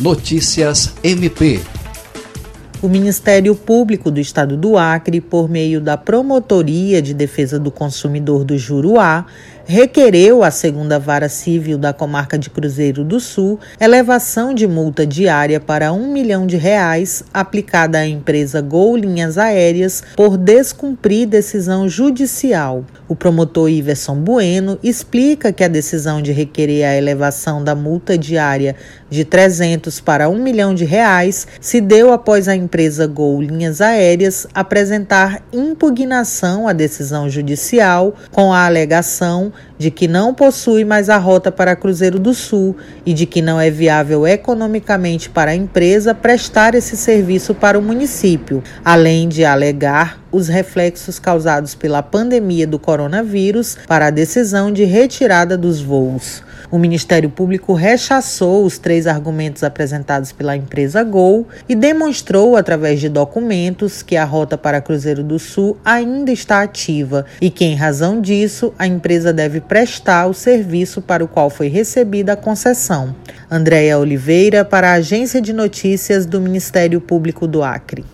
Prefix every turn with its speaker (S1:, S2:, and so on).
S1: Notícias MP.
S2: O Ministério Público do Estado do Acre, por meio da Promotoria de Defesa do Consumidor do Juruá, requereu à segunda vara civil da comarca de Cruzeiro do Sul elevação de multa diária para um milhão de reais aplicada à empresa Gol Linhas Aéreas por descumprir decisão judicial. O promotor Iverson Bueno explica que a decisão de requerer a elevação da multa diária de 300 para 1 milhão de reais se deu após a empresa Gol Linhas Aéreas apresentar impugnação à decisão judicial com a alegação de que não possui mais a rota para Cruzeiro do Sul e de que não é viável economicamente para a empresa prestar esse serviço para o município, além de alegar os reflexos causados pela pandemia do coronavírus para a decisão de retirada dos voos. O Ministério Público rechaçou os três argumentos apresentados pela empresa Gol e demonstrou, através de documentos, que a rota para Cruzeiro do Sul ainda está ativa e que, em razão disso, a empresa deve prestar o serviço para o qual foi recebida a concessão. Andréia Oliveira, para a Agência de Notícias do Ministério Público do Acre.